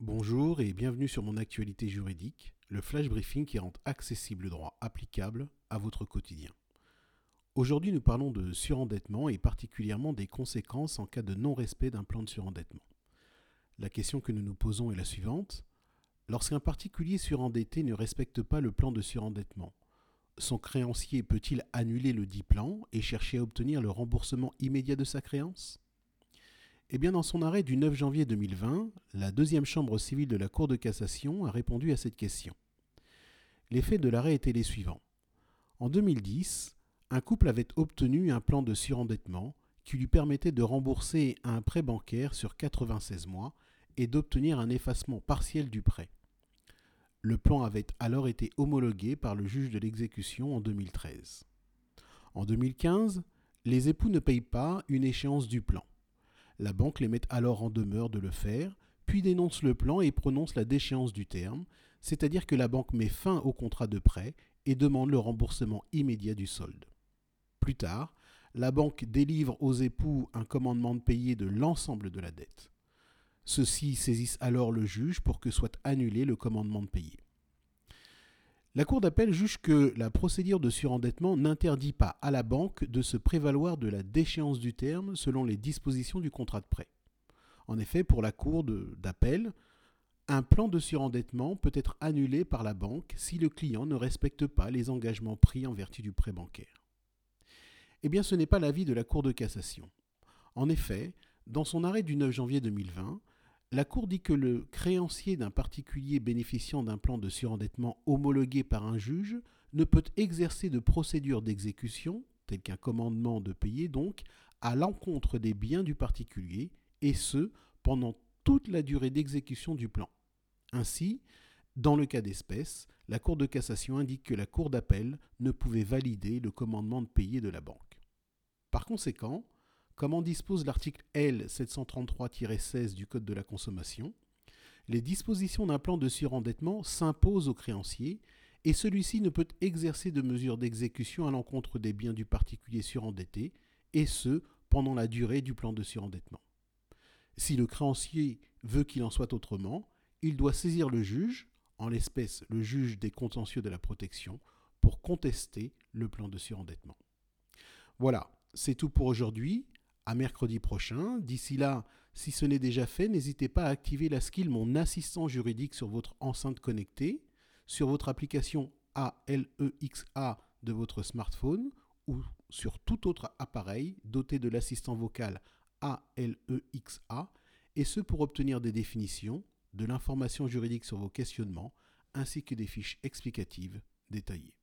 Bonjour et bienvenue sur mon actualité juridique, le flash briefing qui rend accessible le droit applicable à votre quotidien. Aujourd'hui, nous parlons de surendettement et particulièrement des conséquences en cas de non-respect d'un plan de surendettement. La question que nous nous posons est la suivante. Lorsqu'un particulier surendetté ne respecte pas le plan de surendettement, son créancier peut-il annuler le dit plan et chercher à obtenir le remboursement immédiat de sa créance? Eh dans son arrêt du 9 janvier 2020, la deuxième chambre civile de la Cour de cassation a répondu à cette question. Les faits de l'arrêt étaient les suivants. En 2010, un couple avait obtenu un plan de surendettement qui lui permettait de rembourser un prêt bancaire sur 96 mois et d'obtenir un effacement partiel du prêt. Le plan avait alors été homologué par le juge de l'exécution en 2013. En 2015, les époux ne payent pas une échéance du plan. La banque les met alors en demeure de le faire, puis dénonce le plan et prononce la déchéance du terme, c'est-à-dire que la banque met fin au contrat de prêt et demande le remboursement immédiat du solde. Plus tard, la banque délivre aux époux un commandement de payer de l'ensemble de la dette. Ceux-ci saisissent alors le juge pour que soit annulé le commandement de payer. La Cour d'appel juge que la procédure de surendettement n'interdit pas à la banque de se prévaloir de la déchéance du terme selon les dispositions du contrat de prêt. En effet, pour la Cour d'appel, un plan de surendettement peut être annulé par la banque si le client ne respecte pas les engagements pris en vertu du prêt bancaire. Eh bien, ce n'est pas l'avis de la Cour de cassation. En effet, dans son arrêt du 9 janvier 2020, la Cour dit que le créancier d'un particulier bénéficiant d'un plan de surendettement homologué par un juge ne peut exercer de procédure d'exécution, tel qu'un commandement de payer donc, à l'encontre des biens du particulier, et ce, pendant toute la durée d'exécution du plan. Ainsi, dans le cas d'espèce, la Cour de cassation indique que la Cour d'appel ne pouvait valider le commandement de payer de la banque. Par conséquent, comme en dispose l'article L 733-16 du Code de la consommation, les dispositions d'un plan de surendettement s'imposent au créancier et celui-ci ne peut exercer de mesures d'exécution à l'encontre des biens du particulier surendetté, et ce, pendant la durée du plan de surendettement. Si le créancier veut qu'il en soit autrement, il doit saisir le juge, en l'espèce le juge des contentieux de la protection, pour contester le plan de surendettement. Voilà, c'est tout pour aujourd'hui à mercredi prochain. D'ici là, si ce n'est déjà fait, n'hésitez pas à activer la skill Mon assistant juridique sur votre enceinte connectée, sur votre application ALEXA de votre smartphone ou sur tout autre appareil doté de l'assistant vocal ALEXA, et ce pour obtenir des définitions, de l'information juridique sur vos questionnements, ainsi que des fiches explicatives détaillées.